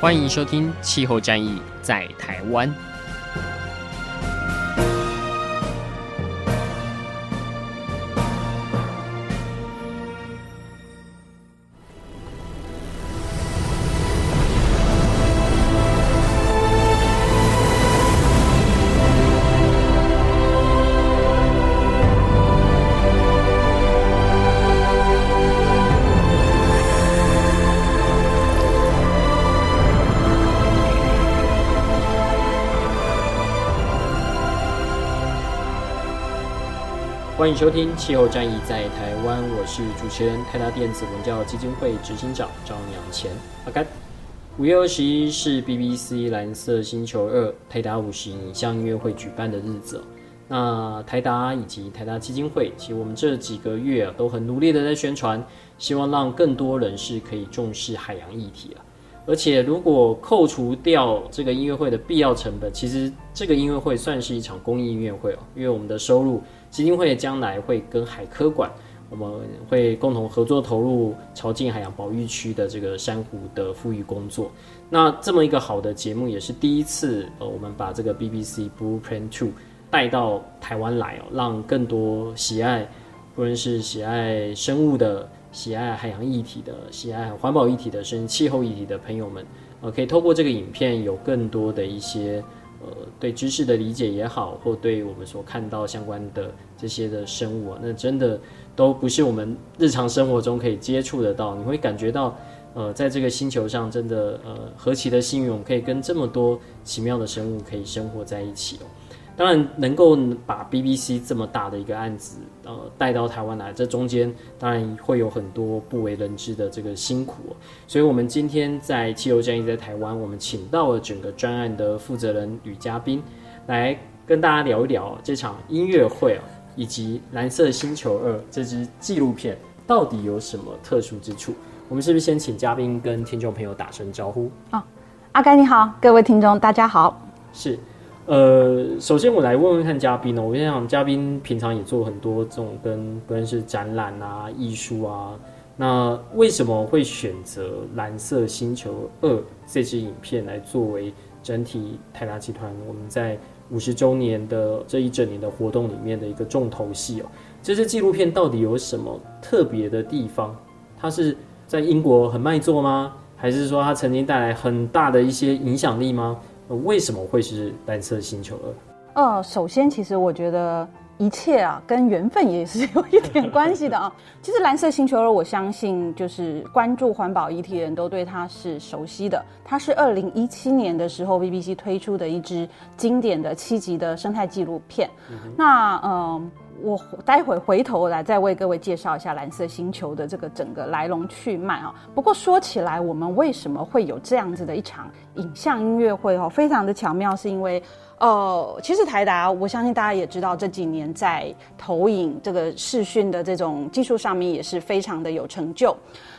欢迎收听《气候战役在台湾》。迎收听《气候战役在台湾》，我是主持人台达电子文教基金会执行长张阳干阿甘。五月二十一是 BBC 蓝色星球二台达五十影像音乐会举办的日子。那台达以及台达基金会，其实我们这几个月啊，都很努力的在宣传，希望让更多人士可以重视海洋议题啊。而且，如果扣除掉这个音乐会的必要成本，其实这个音乐会算是一场公益音乐会哦，因为我们的收入。基金会将来会跟海科馆，我们会共同合作投入潮境海洋保育区的这个珊瑚的复育工作。那这么一个好的节目，也是第一次，呃，我们把这个 BBC Blueprint Two 带到台湾来哦，让更多喜爱，不论是喜爱生物的、喜爱海洋议题的、喜爱环保议题的、甚至气候议题的朋友们，呃，可以透过这个影片有更多的一些。呃，对知识的理解也好，或对我们所看到相关的这些的生物啊，那真的都不是我们日常生活中可以接触得到。你会感觉到，呃，在这个星球上，真的呃何其的幸运，可以跟这么多奇妙的生物可以生活在一起哦。当然，能够把 BBC 这么大的一个案子，呃，带到台湾来，这中间当然会有很多不为人知的这个辛苦。所以，我们今天在汽油战役在台湾，我们请到了整个专案的负责人与嘉宾，来跟大家聊一聊这场音乐会啊，以及《蓝色星球二》这支纪录片到底有什么特殊之处。我们是不是先请嘉宾跟听众朋友打声招呼？哦，阿甘你好，各位听众大家好。是。呃，首先我来问问看嘉宾呢。我先想，嘉宾平常也做很多这种跟不论是展览啊、艺术啊，那为什么会选择《蓝色星球二》这支影片来作为整体泰达集团我们在五十周年的这一整年的活动里面的一个重头戏哦？这支纪录片到底有什么特别的地方？它是在英国很卖座吗？还是说它曾经带来很大的一些影响力吗？为什么会是蓝色星球二？呃，首先，其实我觉得一切啊，跟缘分也是有一点关系的啊。其实蓝色星球二，我相信就是关注环保议题的人都对它是熟悉的。它是二零一七年的时候 BBC 推出的一支经典的七集的生态纪录片。嗯、那嗯。呃我待会回头来再为各位介绍一下蓝色星球的这个整个来龙去脉啊。不过说起来，我们为什么会有这样子的一场影像音乐会哦？非常的巧妙，是因为呃，其实台达，我相信大家也知道，这几年在投影这个视讯的这种技术上面也是非常的有成就。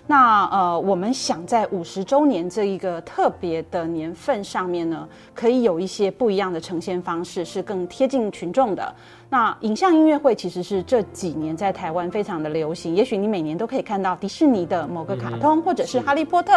那呃，我们想在五十周年这一个特别的年份上面呢，可以有一些不一样的呈现方式，是更贴近群众的。那影像音乐会其实是这几年在台湾非常的流行，也许你每年都可以看到迪士尼的某个卡通，嗯、或者是哈利波特，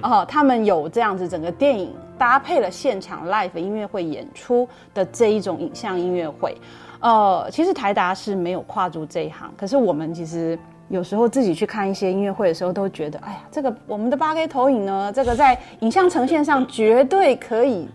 啊、呃，他们有这样子整个电影搭配了现场 live 音乐会演出的这一种影像音乐会。呃，其实台达是没有跨足这一行，可是我们其实。有时候自己去看一些音乐会的时候，都觉得，哎呀，这个我们的八 K 投影呢，这个在影像呈现上绝对可以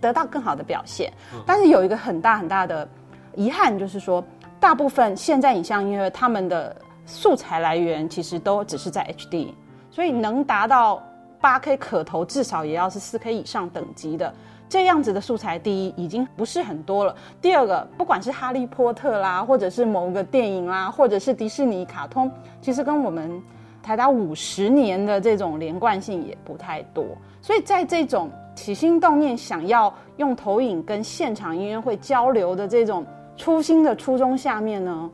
得到更好的表现。但是有一个很大很大的遗憾，就是说，大部分现在影像音乐他们的素材来源其实都只是在 HD，所以能达到八 K 可投，至少也要是四 K 以上等级的。这样子的素材，第一已经不是很多了。第二个，不管是哈利波特啦，或者是某个电影啦，或者是迪士尼卡通，其实跟我们台达五十年的这种连贯性也不太多，所以在这种起心动念想要用投影跟现场音乐会交流的这种初心的初衷下面呢，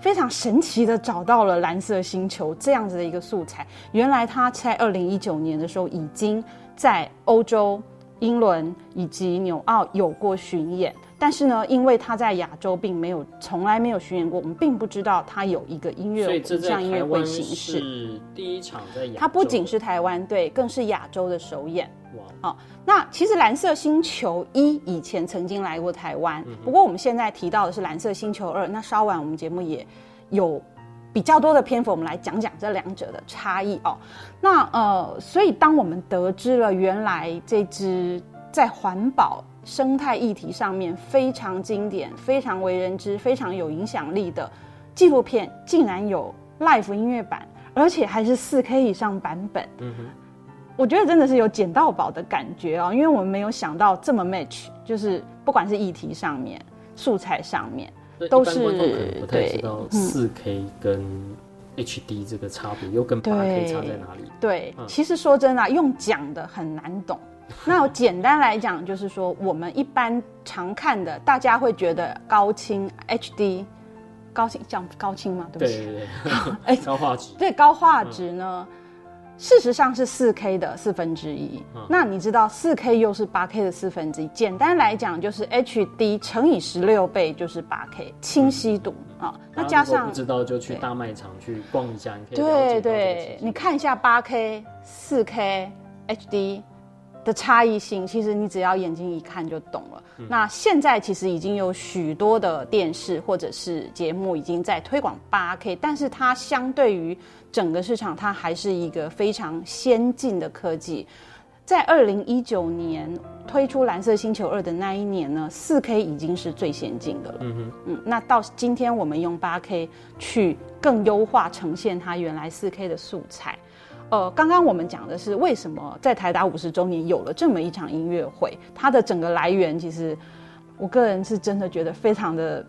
非常神奇的找到了蓝色星球这样子的一个素材。原来他在二零一九年的时候已经在欧洲。英伦以及纽澳有过巡演，但是呢，因为他在亚洲并没有从来没有巡演过，我们并不知道他有一个音乐会，像音乐会形式。是第一场在亚洲，它不仅是台湾，对，更是亚洲的首演。哇，哦，那其实蓝色星球一以前曾经来过台湾，嗯、不过我们现在提到的是蓝色星球二。那稍晚我们节目也有。比较多的篇幅，我们来讲讲这两者的差异哦。那呃，所以当我们得知了原来这支在环保生态议题上面非常经典、非常为人知、非常有影响力的纪录片，竟然有 Live 音乐版，而且还是四 K 以上版本，嗯哼，我觉得真的是有捡到宝的感觉哦。因为我们没有想到这么 match，就是不管是议题上面、素材上面。都是不太知道四 K 跟 HD 这个差别，又跟八 K 差在哪里？对，其实说真的，用讲的很难懂。那简单来讲，就是说我们一般常看的，大家会觉得高清 HD，高清讲高清吗？对不对，哎，高画质。对，高画质呢？事实上是四 K 的四分之一，那你知道四 K 又是八 K 的四分之一？简单来讲，就是 HD 乘以十六倍就是八 K 清晰度啊。那加上不知道就去大卖场去逛一下，你可以对对，你看一下八 K、四 K、HD 的差异性，其实你只要眼睛一看就懂了。那现在其实已经有许多的电视或者是节目已经在推广八 K，但是它相对于整个市场，它还是一个非常先进的科技。在二零一九年推出《蓝色星球二》的那一年呢，四 K 已经是最先进的了。嗯哼，嗯，那到今天我们用八 K 去更优化呈现它原来四 K 的素材。呃，刚刚我们讲的是为什么在台达五十周年有了这么一场音乐会，它的整个来源，其实我个人是真的觉得非常的。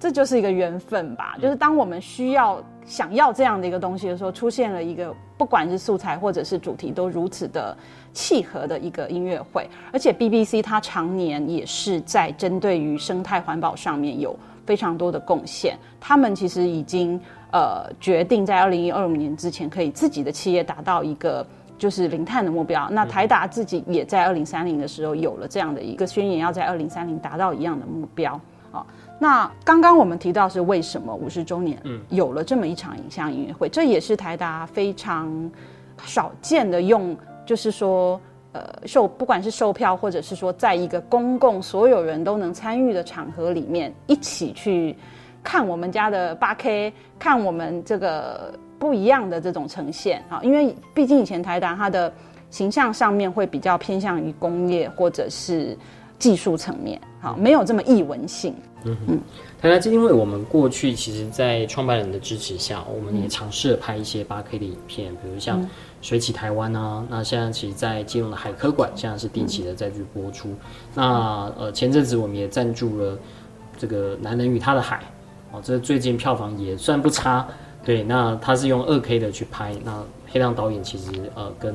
这就是一个缘分吧，就是当我们需要、想要这样的一个东西的时候，出现了一个不管是素材或者是主题都如此的契合的一个音乐会，而且 BBC 它常年也是在针对于生态环保上面有非常多的贡献，他们其实已经呃决定在二零二五年之前可以自己的企业达到一个就是零碳的目标，那台达自己也在二零三零的时候有了这样的一个宣言，要在二零三零达到一样的目标。啊。那刚刚我们提到是为什么五十周年有了这么一场影像音乐会，这也是台达非常少见的用，就是说，呃，售不管是售票或者是说，在一个公共所有人都能参与的场合里面，一起去看我们家的八 K，看我们这个不一样的这种呈现啊，因为毕竟以前台达它的形象上面会比较偏向于工业或者是技术层面，好，没有这么艺文性。嗯哼，台达基金会，我们过去其实，在创办人的支持下，我们也尝试了拍一些八 K 的影片，比如像《水起台湾》啊。那现在其实，在基隆的海科馆，现在是定期的再去播出。那呃，前阵子我们也赞助了这个《男人与他的海》，哦，这最近票房也算不差。对，那他是用二 K 的去拍。那黑亮导演其实呃，跟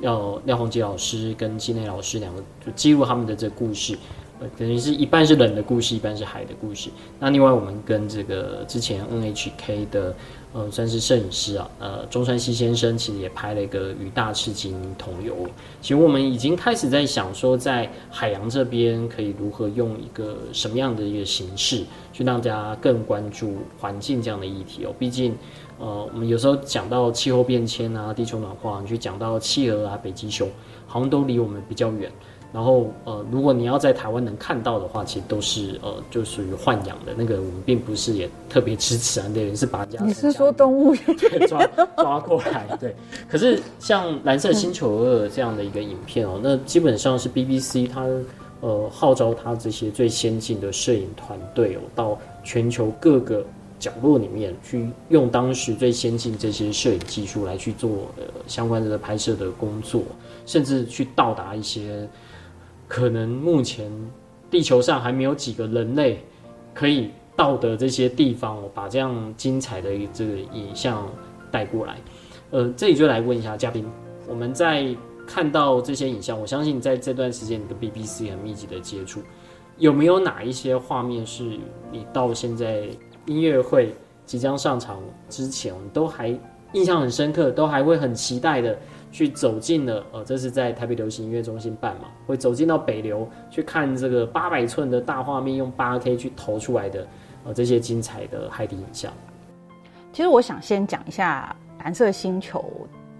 廖廖鸿基老师跟金内老师两个就记录他们的这个故事。呃等于是一半是人的故事，一半是海的故事。那另外，我们跟这个之前 NHK 的嗯，算是摄影师啊，呃，中川西先生，其实也拍了一个与大赤鲸同游。其实我们已经开始在想说，在海洋这边可以如何用一个什么样的一个形式，去让大家更关注环境这样的议题哦。毕竟，呃，我们有时候讲到气候变迁啊、地球暖化，你去讲到企鹅啊、北极熊，好像都离我们比较远。然后呃，如果你要在台湾能看到的话，其实都是呃，就属于豢养的那个，我们并不是也特别支持啊，对，是把家。你是说动物园抓抓过来？对。可是像《蓝色星球二》这样的一个影片哦，那基本上是 BBC 它呃号召它这些最先进的摄影团队哦，到全球各个角落里面去用当时最先进这些摄影技术来去做呃相关的拍摄的工作，甚至去到达一些。可能目前地球上还没有几个人类可以到的这些地方，我把这样精彩的这个影像带过来。呃，这里就来问一下嘉宾，我们在看到这些影像，我相信在这段时间你跟 BBC 很密集的接触，有没有哪一些画面是你到现在音乐会即将上场之前，都还印象很深刻，都还会很期待的去走进了？呃，这是在台北流行音乐中心办嘛，会走进到北流去看这个八百寸的大画面，用八 K 去投出来的呃这些精彩的海底影像。其实我想先讲一下蓝色星球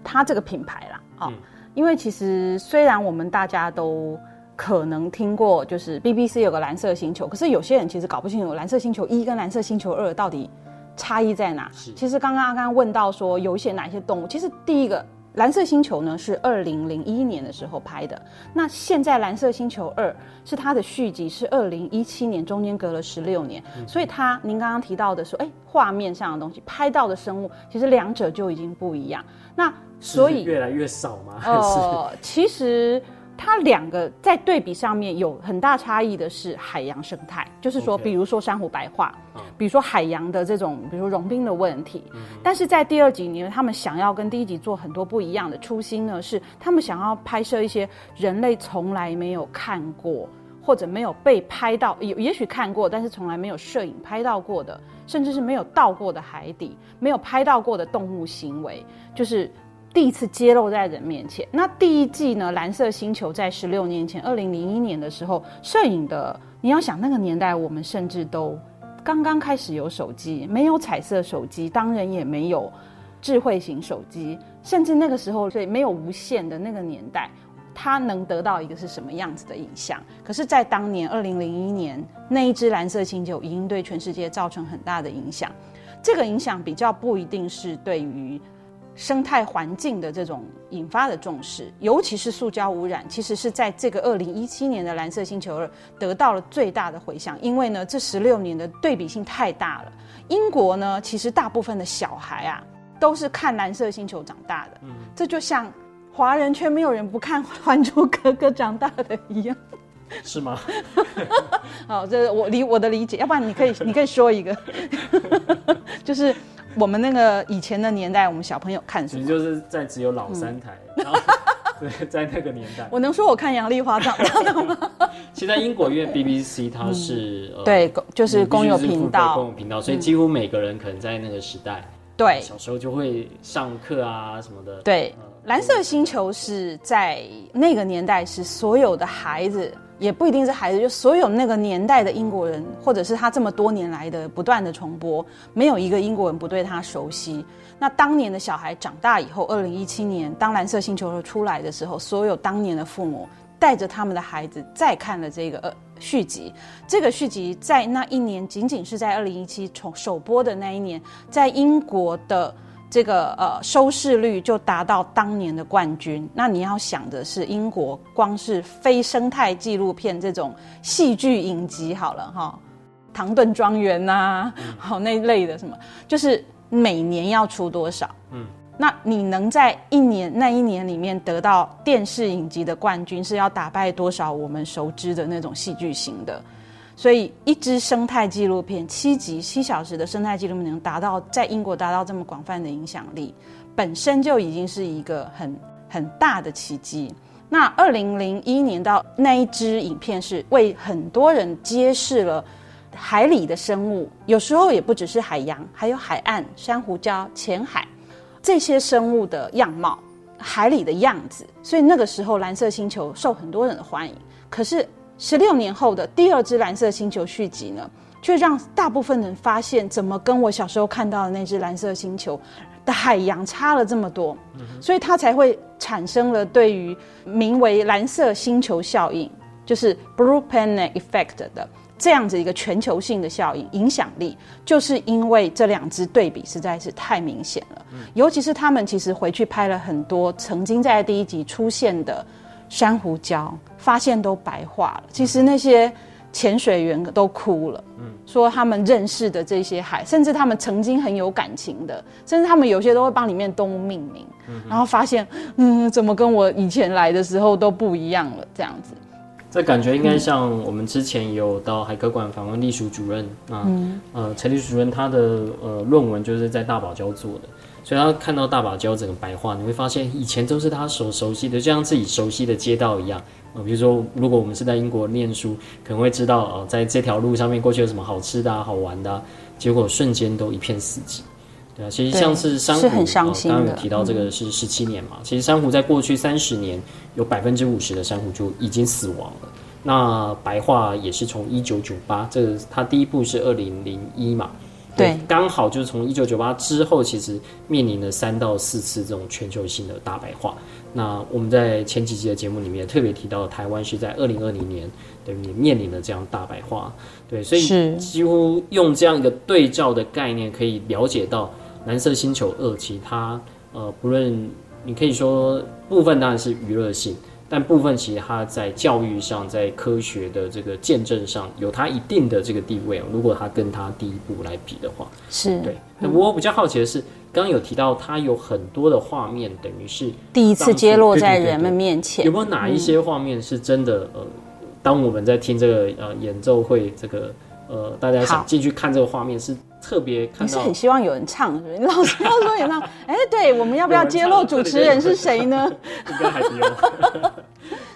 它这个品牌啦，啊、嗯，因为其实虽然我们大家都可能听过，就是 BBC 有个蓝色星球，可是有些人其实搞不清楚蓝色星球一跟蓝色星球二到底差异在哪。其实刚刚阿刚问到说有一些哪些动物，其实第一个蓝色星球呢是二零零一年的时候拍的，那现在蓝色星球二是它的续集，是二零一七年，中间隔了十六年，嗯、所以它您刚刚提到的说，哎，画面上的东西拍到的生物，其实两者就已经不一样。那所以越来越少吗？呃，其实。它两个在对比上面有很大差异的是海洋生态，就是说，比如说珊瑚白化，比如说海洋的这种，比如说融冰的问题。但是在第二集里面，他们想要跟第一集做很多不一样的初心呢，是他们想要拍摄一些人类从来没有看过或者没有被拍到，也也许看过，但是从来没有摄影拍到过的，甚至是没有到过的海底，没有拍到过的动物行为，就是。第一次揭露在人面前。那第一季呢？蓝色星球在十六年前，二零零一年的时候，摄影的，你要想那个年代，我们甚至都刚刚开始有手机，没有彩色手机，当然也没有智慧型手机，甚至那个时候，所以没有无线的那个年代，它能得到一个是什么样子的影像？可是，在当年二零零一年，那一只蓝色星球已经对全世界造成很大的影响。这个影响比较不一定是对于。生态环境的这种引发的重视，尤其是塑胶污染，其实是在这个二零一七年的蓝色星球二得到了最大的回响。因为呢，这十六年的对比性太大了。英国呢，其实大部分的小孩啊，都是看蓝色星球长大的。嗯，这就像华人却没有人不看《还珠格格》长大的一样，是吗？好，这是我理我的理解。要不然你可以，你可以说一个，就是。我们那个以前的年代，我们小朋友看什么？就是在只有老三台，嗯、然后对，在那个年代，我能说我看杨丽花长大的吗？现在英国因为 BBC 它是、嗯呃、对，就是公有频道，公有频道，所以几乎每个人可能在那个时代，对，小时候就会上课啊什么的。对，呃、蓝色星球是在那个年代是所有的孩子。也不一定是孩子，就所有那个年代的英国人，或者是他这么多年来的不断的重播，没有一个英国人不对他熟悉。那当年的小孩长大以后，二零一七年当蓝色星球出来的时候，所有当年的父母带着他们的孩子再看了这个呃续集。这个续集在那一年，仅仅是在二零一七从首播的那一年，在英国的。这个呃收视率就达到当年的冠军。那你要想的是，英国光是非生态纪录片这种戏剧影集好了哈，《唐顿庄园》呐，好那一类的什么，就是每年要出多少？嗯，那你能在一年那一年里面得到电视影集的冠军，是要打败多少我们熟知的那种戏剧型的？所以，一支生态纪录片七集七小时的生态纪录片能达到在英国达到这么广泛的影响力，本身就已经是一个很很大的奇迹。那二零零一年到那一支影片是为很多人揭示了海里的生物，有时候也不只是海洋，还有海岸、珊瑚礁、浅海这些生物的样貌，海里的样子。所以那个时候，蓝色星球受很多人的欢迎。可是。十六年后的第二支蓝色星球续集呢，却让大部分人发现，怎么跟我小时候看到的那只蓝色星球的海洋差了这么多，所以它才会产生了对于名为蓝色星球效应，就是 Blue Planet Effect 的这样子一个全球性的效应影响力，就是因为这两支对比实在是太明显了，尤其是他们其实回去拍了很多曾经在第一集出现的。珊瑚礁发现都白化了，其实那些潜水员都哭了，嗯，说他们认识的这些海，甚至他们曾经很有感情的，甚至他们有些都会帮里面动物命名，嗯，然后发现，嗯，怎么跟我以前来的时候都不一样了，这样子。这感觉应该像我们之前有到海科馆访问隶属主任啊，嗯、呃，陈隶属主任他的呃论文就是在大堡礁做的。所以他看到大堡礁整个白化，你会发现以前都是他所熟悉的，就像自己熟悉的街道一样。啊，比如说，如果我们是在英国念书，可能会知道，呃，在这条路上面过去有什么好吃的啊、好玩的啊，结果瞬间都一片死寂。对啊，其实像是珊瑚，很伤心的。刚刚有提到这个是十七年嘛，嗯、其实珊瑚在过去三十年有百分之五十的珊瑚就已经死亡了。那白化也是从一九九八，这个它第一步是二零零一嘛。对，刚好就是从一九九八之后，其实面临了三到四次这种全球性的大白化。那我们在前几集的节目里面特别提到，台湾是在二零二零年等于面临了这样大白化。对，所以几乎用这样一个对照的概念，可以了解到《蓝色星球二》其他呃，不论你可以说部分当然是娱乐性。但部分其实它在教育上，在科学的这个见证上有它一定的这个地位。如果它跟它第一部来比的话，是对。那我比较好奇的是，刚刚有提到它有很多的画面，等于是第一次揭露在人们面前。有没有哪一些画面是真的？呃，当我们在听这个呃演奏会，这个呃大家想进去看这个画面是？特别看到，你是很希望有人唱，是不是？你 老师要说演唱，哎、欸，对，我们要不要揭露主持人是谁呢？应该还是有。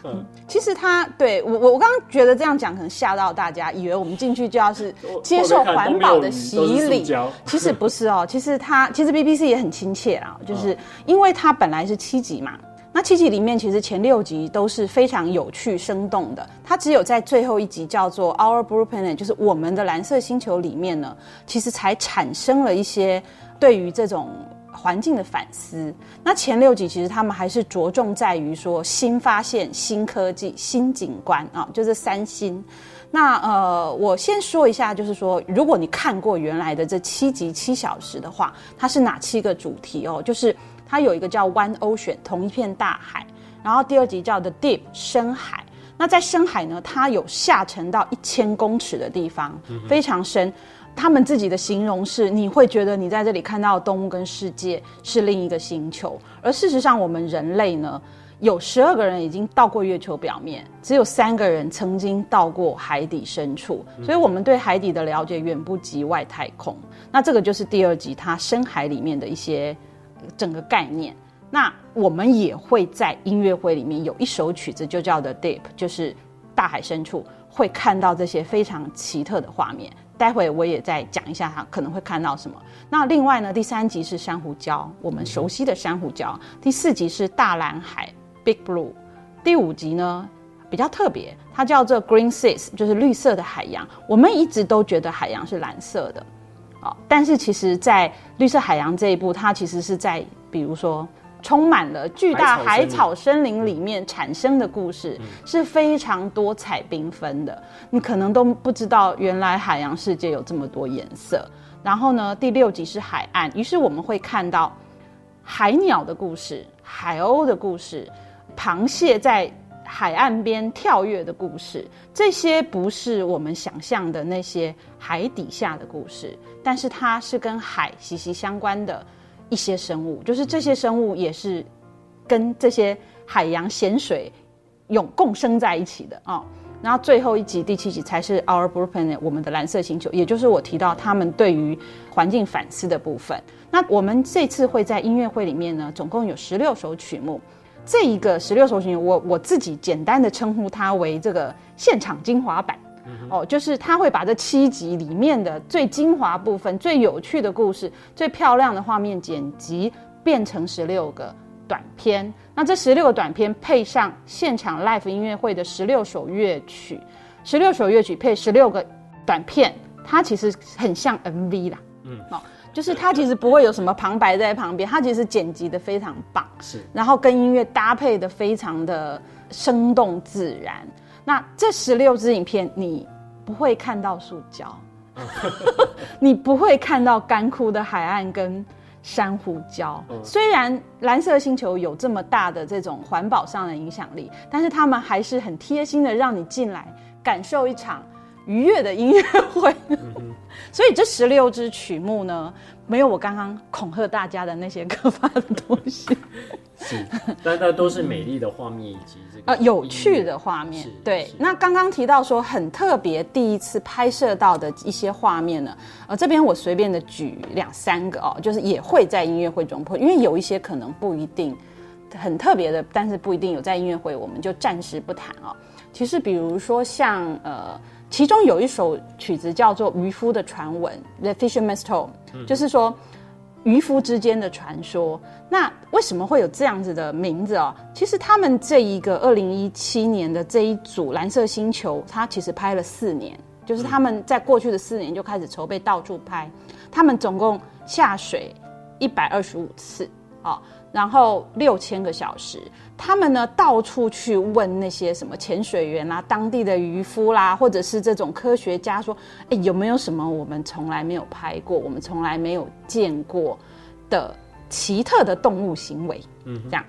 嗯，其实他对我，我我刚刚觉得这样讲可能吓到大家，以为我们进去就要是 接受环保的洗礼。其实不是哦，其实他其实 BBC 也很亲切啊，就是因为他本来是七级嘛。那七集里面，其实前六集都是非常有趣、生动的。它只有在最后一集叫做《Our Blue Planet》，就是我们的蓝色星球里面呢，其实才产生了一些对于这种环境的反思。那前六集其实他们还是着重在于说新发现、新科技、新景观啊，就是三新。那呃，我先说一下，就是说，如果你看过原来的这七集七小时的话，它是哪七个主题哦？就是。它有一个叫 One Ocean，同一片大海。然后第二集叫 The Deep，深海。那在深海呢，它有下沉到一千公尺的地方，非常深。他们自己的形容是，你会觉得你在这里看到的动物跟世界是另一个星球。而事实上，我们人类呢，有十二个人已经到过月球表面，只有三个人曾经到过海底深处。所以，我们对海底的了解远不及外太空。那这个就是第二集它深海里面的一些。整个概念，那我们也会在音乐会里面有一首曲子，就叫 The Deep，就是大海深处会看到这些非常奇特的画面。待会我也再讲一下，它可能会看到什么。那另外呢，第三集是珊瑚礁，我们熟悉的珊瑚礁。第四集是大蓝海 Big Blue。第五集呢比较特别，它叫做 Green Seas，就是绿色的海洋。我们一直都觉得海洋是蓝色的。但是其实，在绿色海洋这一部，它其实是在比如说充满了巨大海草森林里面产生的故事，是非常多彩缤纷的。你可能都不知道，原来海洋世界有这么多颜色。然后呢，第六集是海岸，于是我们会看到海鸟的故事、海鸥的故事、螃蟹在。海岸边跳跃的故事，这些不是我们想象的那些海底下的故事，但是它是跟海息息相关的一些生物，就是这些生物也是跟这些海洋咸水永共生在一起的啊、哦。然后最后一集第七集才是 Our Blue Planet，我们的蓝色星球，也就是我提到他们对于环境反思的部分。那我们这次会在音乐会里面呢，总共有十六首曲目。这一个十六首曲，我我自己简单的称呼它为这个现场精华版，哦，就是他会把这七集里面的最精华部分、最有趣的故事、最漂亮的画面剪辑，变成十六个短片。那这十六个短片配上现场 live 音乐会的十六首乐曲，十六首乐曲配十六个短片，它其实很像 MV 啦，嗯，哦。就是它其实不会有什么旁白在旁边，它其实剪辑的非常棒，是，然后跟音乐搭配的非常的生动自然。那这十六支影片，你不会看到塑胶，你不会看到干枯的海岸跟珊瑚礁。虽然蓝色星球有这么大的这种环保上的影响力，但是他们还是很贴心的让你进来感受一场愉悦的音乐会。所以这十六支曲目呢，没有我刚刚恐吓大家的那些可怕的东西。是，但那都是美丽的画面以及这个呃有趣的画面。对，那刚刚提到说很特别，第一次拍摄到的一些画面呢，呃，这边我随便的举两三个哦，就是也会在音乐会中播，因为有一些可能不一定很特别的，但是不一定有在音乐会，我们就暂时不谈哦。其实比如说像呃。其中有一首曲子叫做《渔夫的传闻》（The Fisherman's Tale），就是说渔夫之间的传说。那为什么会有这样子的名字哦？其实他们这一个二零一七年的这一组蓝色星球，他其实拍了四年，就是他们在过去的四年就开始筹备到处拍，他们总共下水一百二十五次哦。然后六千个小时，他们呢到处去问那些什么潜水员啦、当地的渔夫啦，或者是这种科学家说，哎，有没有什么我们从来没有拍过、我们从来没有见过的奇特的动物行为？嗯，这样。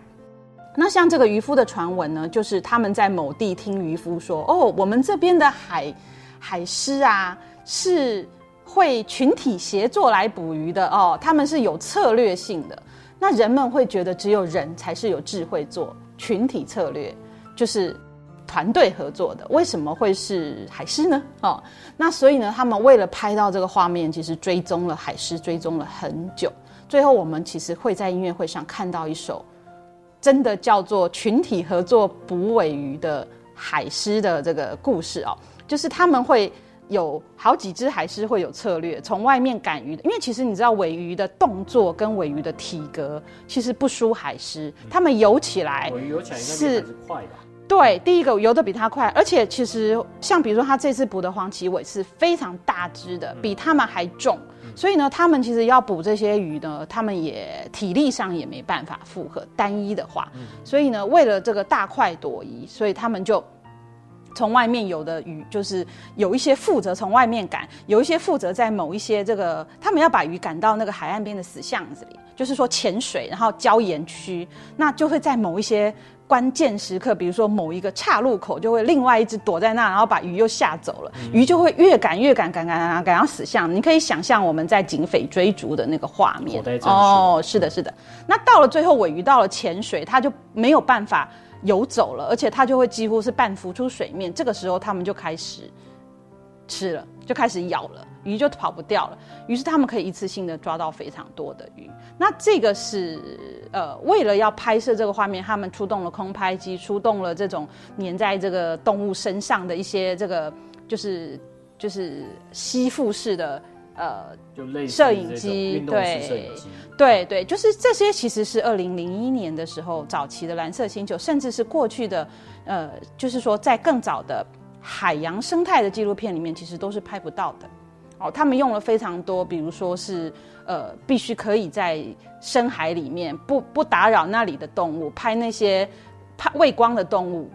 那像这个渔夫的传闻呢，就是他们在某地听渔夫说，哦，我们这边的海海狮啊是会群体协作来捕鱼的哦，他们是有策略性的。那人们会觉得只有人才是有智慧做群体策略，就是团队合作的。为什么会是海狮呢？哦，那所以呢，他们为了拍到这个画面，其实追踪了海狮，追踪了很久。最后，我们其实会在音乐会上看到一首真的叫做群体合作捕尾鱼的海狮的这个故事哦，就是他们会。有好几只海狮会有策略，从外面赶鱼的，因为其实你知道，尾鱼的动作跟尾鱼的体格其实不输海狮，它们游起来是，游起来是快的。对，第一个游得比它快，而且其实像比如说它这次捕的黄鳍尾是非常大只的，比它们还重，所以呢，他们其实要捕这些鱼呢，他们也体力上也没办法负荷，单一的话，所以呢，为了这个大快朵颐，所以他们就。从外面有的鱼，就是有一些负责从外面赶，有一些负责在某一些这个，他们要把鱼赶到那个海岸边的死巷子里，就是说潜水，然后礁岩区，那就会在某一些关键时刻，比如说某一个岔路口，就会另外一只躲在那，然后把鱼又吓走了，鱼就会越赶越赶，赶赶赶赶到死巷。你可以想象我们在警匪追逐的那个画面哦，是的，是的。那到了最后，尾鱼到了潜水，它就没有办法。游走了，而且它就会几乎是半浮出水面。这个时候，他们就开始吃了，就开始咬了，鱼就跑不掉了。于是他们可以一次性的抓到非常多的鱼。那这个是呃，为了要拍摄这个画面，他们出动了空拍机，出动了这种粘在这个动物身上的一些这个就是就是吸附式的。呃，就类似摄影机，对，对对，就是这些其实是二零零一年的时候早期的蓝色星球，甚至是过去的，呃，就是说在更早的海洋生态的纪录片里面，其实都是拍不到的。哦，他们用了非常多，比如说是呃，必须可以在深海里面不不打扰那里的动物，拍那些怕畏光的动物，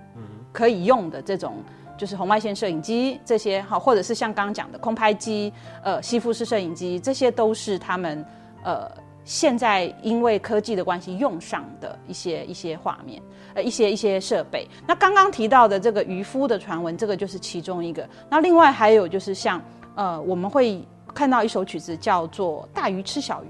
可以用的这种。就是红外线摄影机这些哈，或者是像刚刚讲的空拍机、呃吸附式摄影机，这些都是他们呃现在因为科技的关系用上的一些一些画面，呃一些一些设备。那刚刚提到的这个渔夫的传闻，这个就是其中一个。那另外还有就是像呃我们会看到一首曲子叫做《大鱼吃小鱼》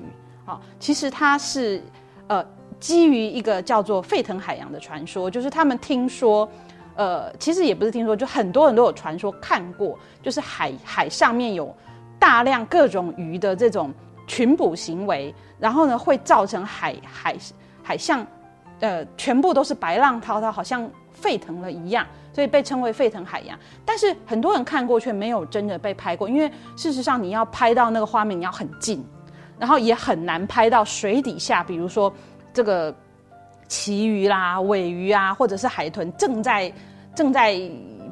啊，其实它是呃基于一个叫做沸腾海洋的传说，就是他们听说。呃，其实也不是听说，就很多人都有传说看过，就是海海上面有大量各种鱼的这种群捕行为，然后呢会造成海海海象，呃，全部都是白浪滔滔，好像沸腾了一样，所以被称为沸腾海洋。但是很多人看过却没有真的被拍过，因为事实上你要拍到那个画面，你要很近，然后也很难拍到水底下，比如说这个。旗鱼啦、尾鱼啊，或者是海豚正在正在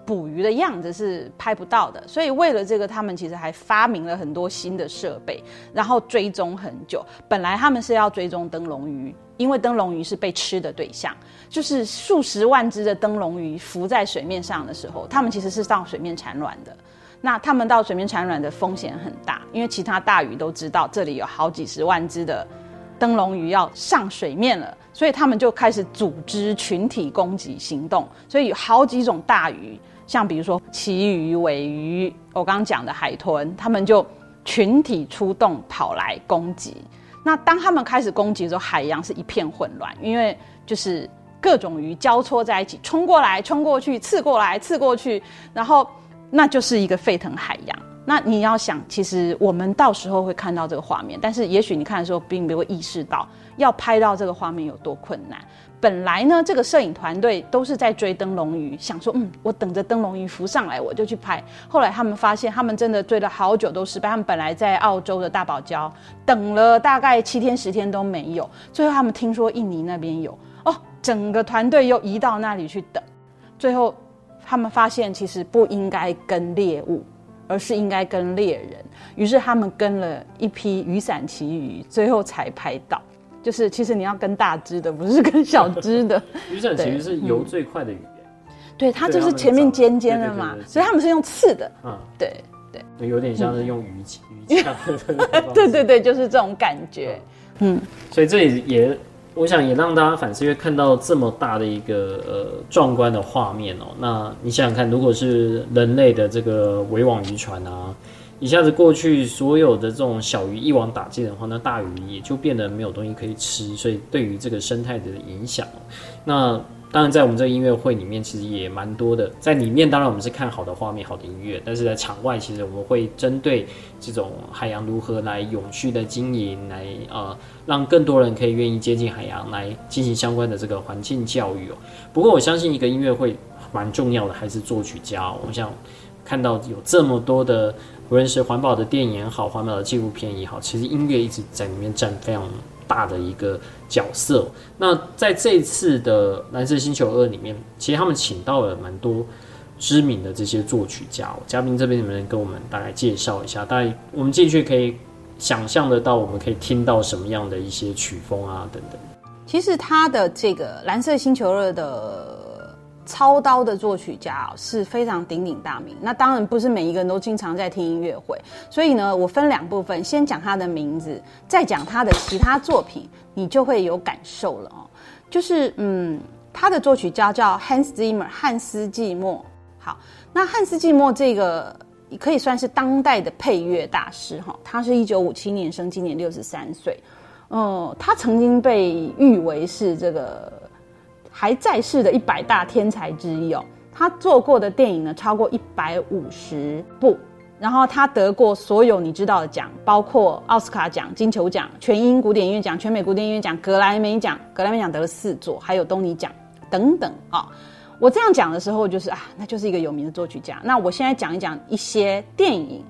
捕鱼的样子是拍不到的，所以为了这个，他们其实还发明了很多新的设备，然后追踪很久。本来他们是要追踪灯笼鱼，因为灯笼鱼是被吃的对象，就是数十万只的灯笼鱼浮在水面上的时候，他们其实是到水面产卵的。那他们到水面产卵的风险很大，因为其他大鱼都知道这里有好几十万只的。灯笼鱼要上水面了，所以他们就开始组织群体攻击行动。所以有好几种大鱼，像比如说旗鱼、尾鱼，我刚刚讲的海豚，他们就群体出动跑来攻击。那当他们开始攻击的时候，海洋是一片混乱，因为就是各种鱼交错在一起，冲过来、冲过去、刺过来、刺过去，然后那就是一个沸腾海洋。那你要想，其实我们到时候会看到这个画面，但是也许你看的时候并没有意识到，要拍到这个画面有多困难。本来呢，这个摄影团队都是在追灯笼鱼，想说，嗯，我等着灯笼鱼浮上来，我就去拍。后来他们发现，他们真的追了好久都失败。他们本来在澳洲的大堡礁等了大概七天十天都没有，最后他们听说印尼那边有，哦，整个团队又移到那里去等。最后他们发现，其实不应该跟猎物。而是应该跟猎人，于是他们跟了一批雨伞旗鱼，最后才拍到。就是其实你要跟大只的，不是跟小只的。雨伞旗鱼是游最快的鱼，对，它就是前面尖尖的嘛，所以他们是用刺的。嗯，对对，有点像是用鱼鱼枪。对对对，就是这种感觉。嗯，所以这里也。我想也让大家反思，因为看到这么大的一个呃壮观的画面哦，那你想想看，如果是人类的这个围网渔船啊，一下子过去，所有的这种小鱼一网打尽的话，那大鱼也就变得没有东西可以吃，所以对于这个生态的影响，那。当然，在我们这个音乐会里面，其实也蛮多的。在里面，当然我们是看好的画面、好的音乐，但是在场外，其实我们会针对这种海洋如何来永续的经营，来呃让更多人可以愿意接近海洋，来进行相关的这个环境教育哦。不过，我相信一个音乐会蛮重要的还是作曲家哦。我想看到有这么多的，无论是环保的电影也好，环保的纪录片也好，其实音乐一直在里面占非常大的一个角色。那在这次的蓝色星球二里面，其实他们请到了蛮多知名的这些作曲家。嘉宾这边能不能跟我们大概介绍一下？大概我们进去可以想象得到，我们可以听到什么样的一些曲风啊等等。其实他的这个蓝色星球二的。操刀的作曲家啊，是非常鼎鼎大名。那当然不是每一个人都经常在听音乐会，所以呢，我分两部分，先讲他的名字，再讲他的其他作品，你就会有感受了哦。就是嗯，他的作曲家叫 Hans Zimmer，汉斯季默。好，那汉斯季默这个可以算是当代的配乐大师哈。他是一九五七年生，今年六十三岁。嗯，他曾经被誉为是这个。还在世的一百大天才之一哦，他做过的电影呢超过一百五十部，然后他得过所有你知道的奖，包括奥斯卡奖、金球奖、全英古典音乐奖、全美古典音乐奖、格莱美奖，格莱美奖得了四座，还有东尼奖等等啊、哦。我这样讲的时候，就是啊，那就是一个有名的作曲家。那我现在讲一讲一些电影，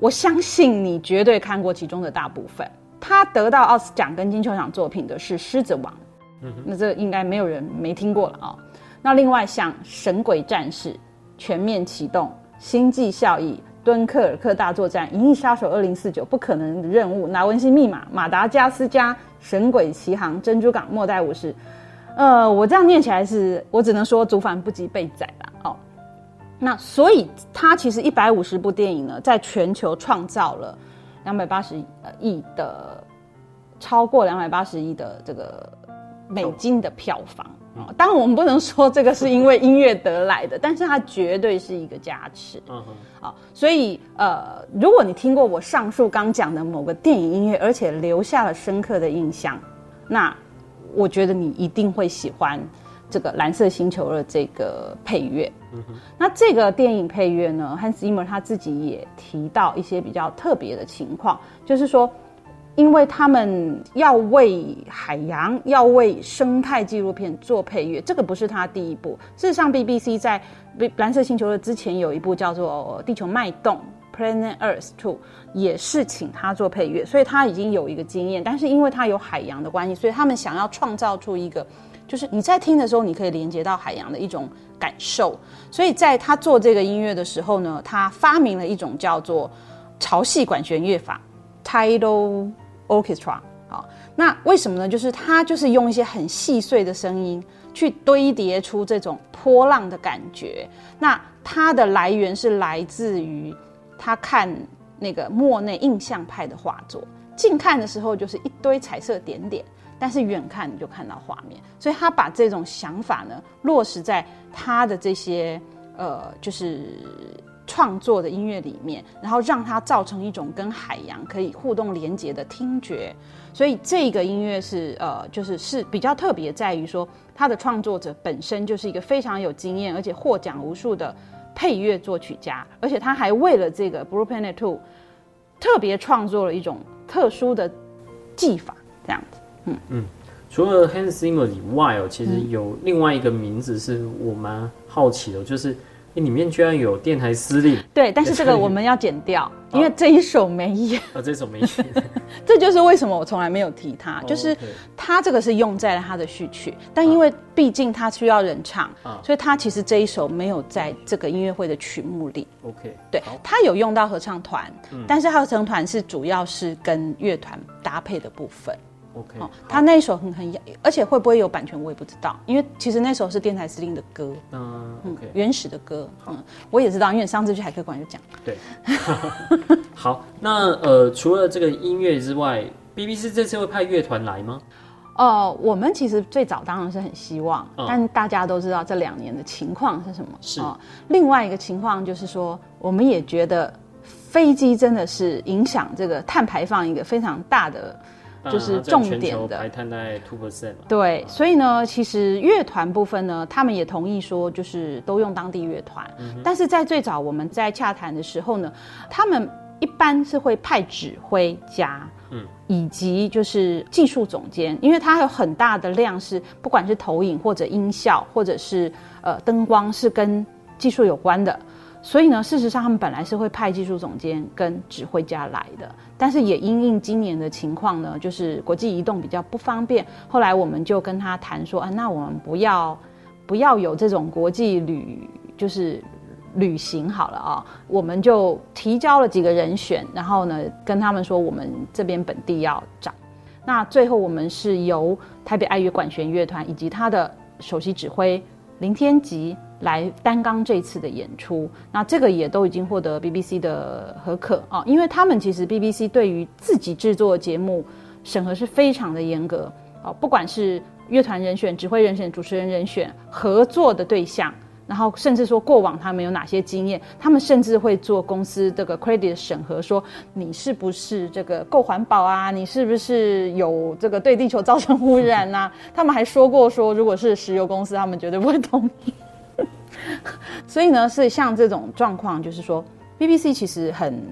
我相信你绝对看过其中的大部分。他得到奥斯卡奖跟金球奖作品的是《狮子王》。那这应该没有人没听过了啊、哦。那另外像《神鬼战士》《全面启动》《星际效益》《敦刻尔克大作战》《银翼杀手二零四九》《不可能的任务》《拿文西密码》《马达加斯加》《神鬼奇航》《珍珠港》《末代武士》。呃，我这样念起来是，我只能说族繁不及被宰了哦。那所以他其实一百五十部电影呢，在全球创造了两百八十亿的，超过两百八十亿的这个。美金的票房啊，当然我们不能说这个是因为音乐得来的，但是它绝对是一个加持。嗯哼，啊，所以呃，如果你听过我上述刚讲的某个电影音乐，而且留下了深刻的印象，那我觉得你一定会喜欢这个《蓝色星球的》这个配乐。嗯哼，那这个电影配乐呢，Hans Zimmer 他自己也提到一些比较特别的情况，就是说。因为他们要为海洋、要为生态纪录片做配乐，这个不是他第一部。事实上，BBC 在《蓝色星球》的之前有一部叫做《地球脉动》（Planet Earth Two），也是请他做配乐，所以他已经有一个经验。但是因为他有海洋的关系，所以他们想要创造出一个，就是你在听的时候，你可以连接到海洋的一种感受。所以在他做这个音乐的时候呢，他发明了一种叫做潮汐管弦乐法 （Tidal）。Orchestra，好，那为什么呢？就是他就是用一些很细碎的声音去堆叠出这种波浪的感觉。那它的来源是来自于他看那个莫内印象派的画作，近看的时候就是一堆彩色点点，但是远看你就看到画面。所以他把这种想法呢落实在他的这些呃，就是。创作的音乐里面，然后让它造成一种跟海洋可以互动连接的听觉。所以这个音乐是呃，就是是比较特别在于说，它的创作者本身就是一个非常有经验，而且获奖无数的配乐作曲家，而且他还为了这个《Blue Planet Two》特别创作了一种特殊的技法，这样子。嗯嗯，除了 Hans Zimmer 以外哦，其实有另外一个名字是我蛮好奇的，就是。里面居然有电台司令，对，但是这个我们要剪掉，因为这一首没演。啊，这首没演，这就是为什么我从来没有提他，就是他这个是用在了它的序曲，但因为毕竟他需要人唱，所以他其实这一首没有在这个音乐会的曲目里。OK，对，他有用到合唱团，但是合唱团是主要是跟乐团搭配的部分。OK，他那一首很很，而且会不会有版权我也不知道，因为其实那首是电台司令的歌，嗯，OK，原始的歌，嗯，我也知道，因为上次去海科馆就讲，对，好，那呃，除了这个音乐之外，BBC 这次会派乐团来吗？呃，我们其实最早当然是很希望，但大家都知道这两年的情况是什么？是，另外一个情况就是说，我们也觉得飞机真的是影响这个碳排放一个非常大的。就是重点的，排碳大概 two percent 对，所以呢，其实乐团部分呢，他们也同意说，就是都用当地乐团。嗯、但是在最早我们在洽谈的时候呢，他们一般是会派指挥家，嗯，以及就是技术总监，因为它有很大的量是，不管是投影或者音效，或者是呃灯光，是跟技术有关的。所以呢，事实上他们本来是会派技术总监跟指挥家来的，但是也因应今年的情况呢，就是国际移动比较不方便。后来我们就跟他谈说，啊，那我们不要不要有这种国际旅，就是旅行好了啊，我们就提交了几个人选，然后呢跟他们说，我们这边本地要找。那最后我们是由台北爱乐管弦乐团以及他的首席指挥林天吉。来担纲这次的演出，那这个也都已经获得 BBC 的合可啊，因为他们其实 BBC 对于自己制作节目审核是非常的严格啊，不管是乐团人选、指挥人选、主持人人选、合作的对象，然后甚至说过往他们有哪些经验，他们甚至会做公司这个 credit 审核，说你是不是这个够环保啊？你是不是有这个对地球造成污染呐、啊？他们还说过说，如果是石油公司，他们绝对不会同意。所以呢，是像这种状况，就是说，BBC 其实很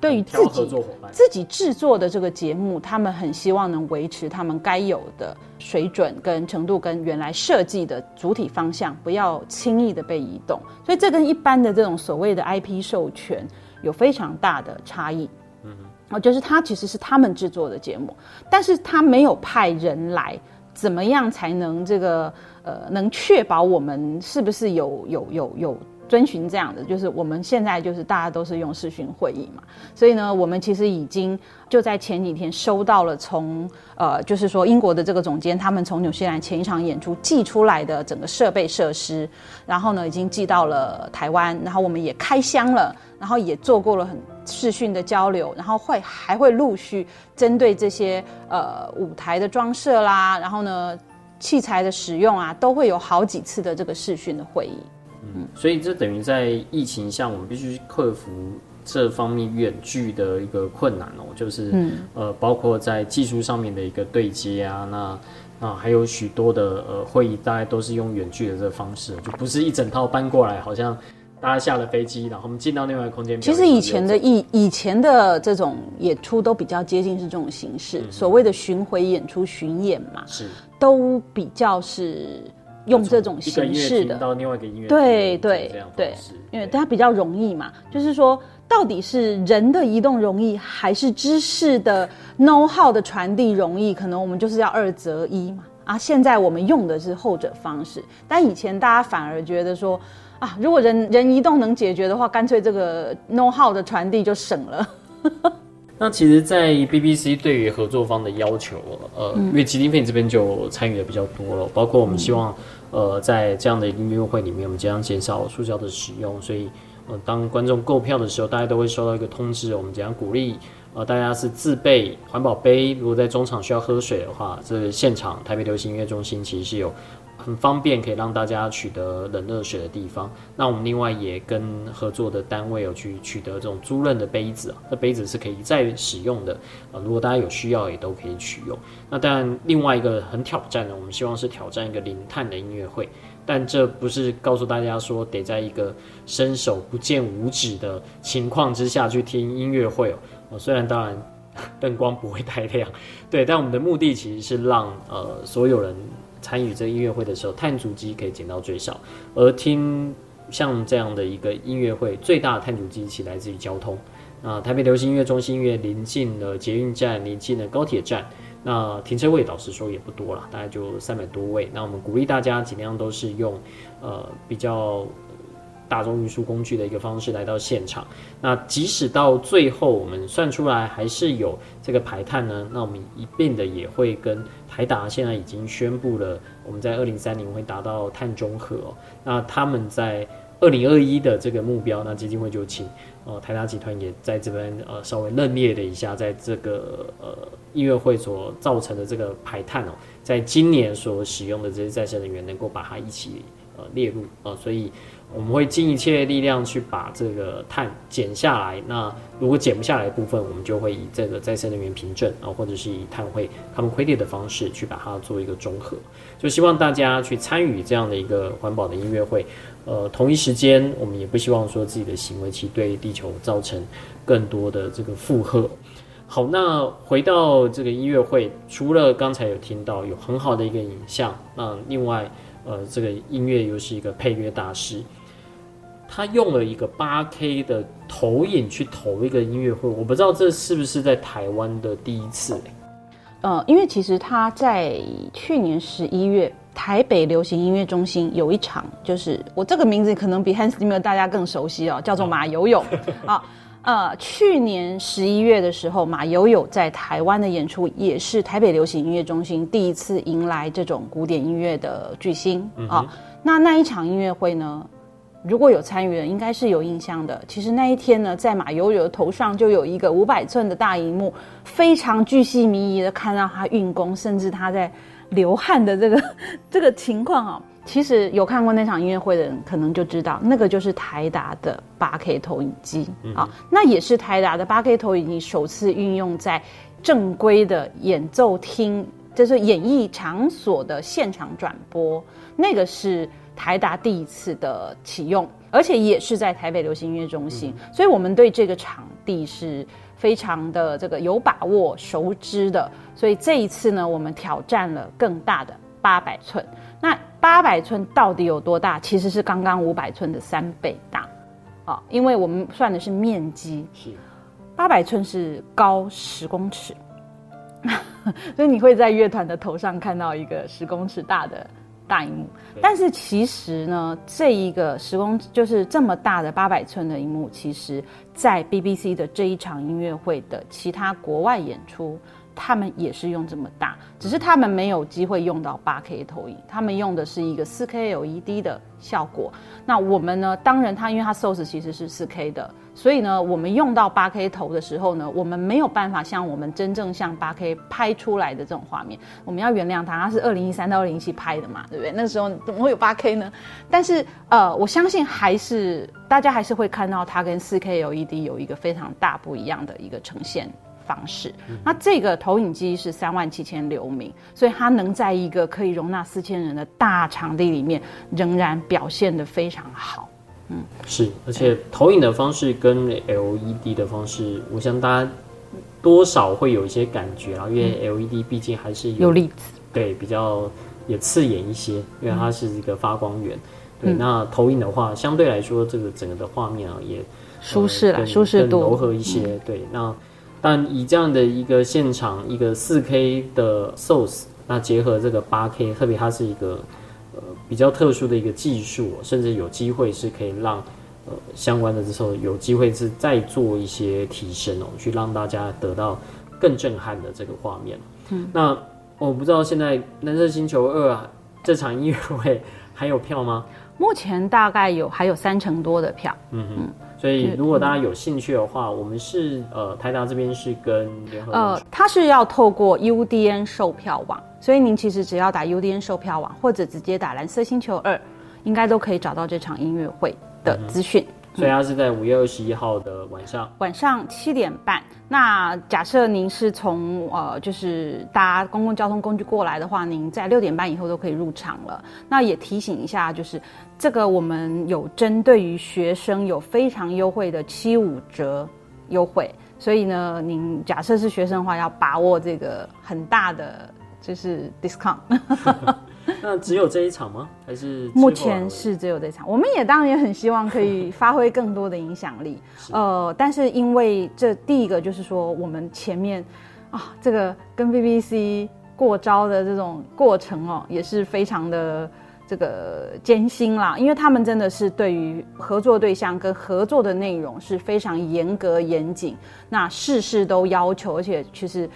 对于自己自己制作的这个节目，他们很希望能维持他们该有的水准跟程度，跟原来设计的主体方向，不要轻易的被移动。所以这跟一般的这种所谓的 IP 授权有非常大的差异。嗯，哦，就是他其实是他们制作的节目，但是他没有派人来，怎么样才能这个？呃，能确保我们是不是有有有有遵循这样的？就是我们现在就是大家都是用视讯会议嘛，所以呢，我们其实已经就在前几天收到了从呃，就是说英国的这个总监他们从纽西兰前一场演出寄出来的整个设备设施，然后呢，已经寄到了台湾，然后我们也开箱了，然后也做过了很视讯的交流，然后会还会陆续针对这些呃舞台的装设啦，然后呢。器材的使用啊，都会有好几次的这个视讯的会议。嗯，所以这等于在疫情下，我们必须克服这方面远距的一个困难哦，就是、嗯、呃，包括在技术上面的一个对接啊，那啊还有许多的呃会议，大概都是用远距的这个方式，就不是一整套搬过来，好像。大家下了飞机，然后我们进到另外一个空间。其实以前的以以前的这种演出都比较接近是这种形式，嗯、所谓的巡回演出、巡演嘛，是都比较是用这种形式的。到另外一个音乐对对对，因为它比较容易嘛。就是说，到底是人的移动容易，还是知识的 know how 的传递容易？可能我们就是要二择一嘛。啊，现在我们用的是后者方式，但以前大家反而觉得说。啊，如果人人移动能解决的话，干脆这个 know how 的传递就省了。那其实，在 BBC 对于合作方的要求，呃，嗯、因为吉丁片这边就参与的比较多了，包括我们希望，嗯、呃，在这样的音乐会里面，我们尽量减少塑胶的使用，所以，呃，当观众购票的时候，大家都会收到一个通知，我们怎样鼓励呃，大家是自备环保杯，如果在中场需要喝水的话，这现场台北流行音乐中心其实是有。很方便，可以让大家取得冷热水的地方。那我们另外也跟合作的单位有去取得这种租赁的杯子啊，那杯子是可以再使用的啊。如果大家有需要，也都可以取用。那当然，另外一个很挑战的，我们希望是挑战一个零碳的音乐会，但这不是告诉大家说得在一个伸手不见五指的情况之下去听音乐会哦。虽然当然 灯光不会太亮，对，但我们的目的其实是让呃所有人。参与这音乐会的时候，碳足迹可以减到最少。而听像这样的一个音乐会，最大的碳足迹其来自于交通。那台北流行音乐中心因为临近了捷运站，临近了高铁站，那停车位老实说也不多了，大概就三百多位。那我们鼓励大家尽量都是用呃比较。大众运输工具的一个方式来到现场，那即使到最后我们算出来还是有这个排碳呢，那我们一并的也会跟台达现在已经宣布了，我们在二零三零会达到碳中和哦。那他们在二零二一的这个目标，那基金会就请呃台达集团也在这边呃稍微认列了一下，在这个呃音乐会所造成的这个排碳哦，在今年所使用的这些再生能源能够把它一起呃列入啊，所以。我们会尽一切力量去把这个碳减下来。那如果减不下来的部分，我们就会以这个再生能源凭证啊，或者是以碳汇 carbon credit 的方式去把它做一个综合。就希望大家去参与这样的一个环保的音乐会。呃，同一时间，我们也不希望说自己的行为其实对地球造成更多的这个负荷。好，那回到这个音乐会，除了刚才有听到有很好的一个影像，那另外呃，这个音乐又是一个配乐大师。他用了一个八 K 的投影去投一个音乐会，我不知道这是不是在台湾的第一次。呃，因为其实他在去年十一月台北流行音乐中心有一场，就是我这个名字可能比 Hans Zimmer 大家更熟悉哦，叫做马友友。好，呃，去年十一月的时候，马友友在台湾的演出也是台北流行音乐中心第一次迎来这种古典音乐的巨星啊。那那一场音乐会呢？如果有参与的，应该是有印象的。其实那一天呢，在马友友的头上就有一个五百寸的大荧幕，非常巨细靡遗的看到他运功，甚至他在流汗的这个 这个情况啊。其实有看过那场音乐会的人，可能就知道那个就是台达的八 K 投影机啊。那也是台达的八 K 投影机首次运用在正规的演奏厅，就是演艺场所的现场转播，那个是。台达第一次的启用，而且也是在台北流行音乐中心，嗯、所以我们对这个场地是非常的这个有把握、熟知的。所以这一次呢，我们挑战了更大的八百寸。那八百寸到底有多大？其实是刚刚五百寸的三倍大，啊，因为我们算的是面积，是。八百寸是高十公尺，所以你会在乐团的头上看到一个十公尺大的。大荧幕，但是其实呢，这一个十公就是这么大的八百寸的荧幕，其实在 BBC 的这一场音乐会的其他国外演出，他们也是用这么大，只是他们没有机会用到八 K 投影，他们用的是一个四 K LED 的效果。那我们呢，当然它因为它 source 其实是四 K 的。所以呢，我们用到八 K 头的时候呢，我们没有办法像我们真正像八 K 拍出来的这种画面。我们要原谅它，它是二零一三到二零一七拍的嘛，对不对？那个时候怎么会有八 K 呢？但是呃，我相信还是大家还是会看到它跟四 K LED 有一个非常大不一样的一个呈现方式。嗯、那这个投影机是三万七千流明，所以它能在一个可以容纳四千人的大场地里面，仍然表现得非常好。嗯，是，而且投影的方式跟 LED 的方式，我想大家多少会有一些感觉啊，因为 LED 毕竟还是有，有粒子，对，比较也刺眼一些，因为它是一个发光源。对，那投影的话，相对来说，这个整个的画面啊，也舒适了，舒适度柔和一些。对，那但以这样的一个现场，一个四 K 的 source，那结合这个八 K，特别它是一个。呃，比较特殊的一个技术，甚至有机会是可以让呃相关的这时候有机会是再做一些提升哦，去让大家得到更震撼的这个画面。嗯，那我不知道现在《蓝色星球二》这场音乐会还有票吗？目前大概有还有三成多的票。嗯。嗯所以，如果大家有兴趣的话，嗯、我们是呃台达这边是跟联合呃，它是要透过 UDN 售票网，所以您其实只要打 UDN 售票网，或者直接打蓝色星球二，应该都可以找到这场音乐会的资讯。嗯所以它是在五月二十一号的晚上，嗯、晚上七点半。那假设您是从呃，就是搭公共交通工具过来的话，您在六点半以后都可以入场了。那也提醒一下，就是这个我们有针对于学生有非常优惠的七五折优惠，所以呢，您假设是学生的话，要把握这个很大的就是 discount。那只有这一场吗？还是目前是只有这一场？我们也当然也很希望可以发挥更多的影响力。呃，但是因为这第一个就是说，我们前面啊，这个跟 BBC 过招的这种过程哦，也是非常的这个艰辛啦。因为他们真的是对于合作对象跟合作的内容是非常严格严谨，那事事都要求，而且其实。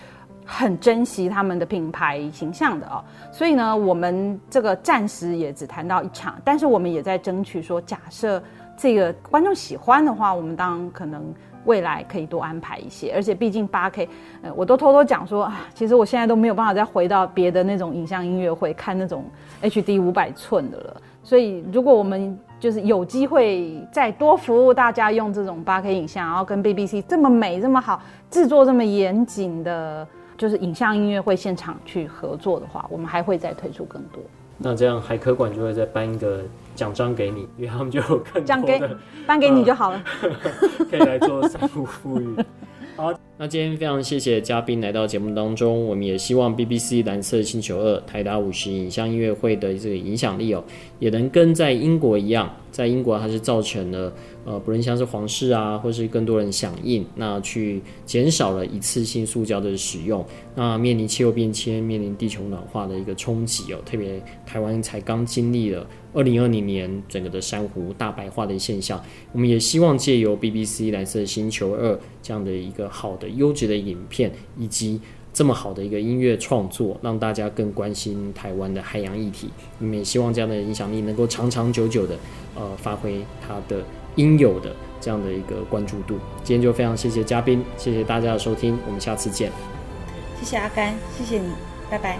很珍惜他们的品牌形象的哦，所以呢，我们这个暂时也只谈到一场，但是我们也在争取说，假设这个观众喜欢的话，我们当然可能未来可以多安排一些。而且毕竟八 K，呃，我都偷偷讲说啊，其实我现在都没有办法再回到别的那种影像音乐会看那种 HD 五百寸的了。所以如果我们就是有机会再多服务大家用这种八 K 影像，然后跟 BBC 这么美、这么好制作、这么严谨的。就是影像音乐会现场去合作的话，我们还会再推出更多。那这样海科馆就会再颁一个奖章给你，因为他们就有更多的奖给颁给你就好了，可以来做三五复育。好，那今天非常谢谢嘉宾来到节目当中，我们也希望 BBC 蓝色星球二台达五十影像音乐会的这个影响力哦，也能跟在英国一样，在英国它是造成了呃，不论像是皇室啊，或是更多人响应，那去减少了一次性塑胶的使用，那面临气候变迁、面临地球暖化的一个冲击哦，特别台湾才刚经历了。二零二零年整个的珊瑚大白化的现象，我们也希望借由 BBC 蓝色星球二这样的一个好的优质的影片，以及这么好的一个音乐创作，让大家更关心台湾的海洋议题。我们也希望这样的影响力能够长长久久的呃发挥它的应有的这样的一个关注度。今天就非常谢谢嘉宾，谢谢大家的收听，我们下次见。谢谢阿甘，谢谢你，拜拜。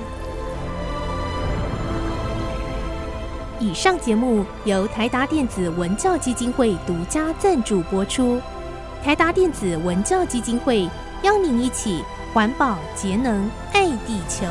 以上节目由台达电子文教基金会独家赞助播出。台达电子文教基金会邀您一起环保节能爱地球。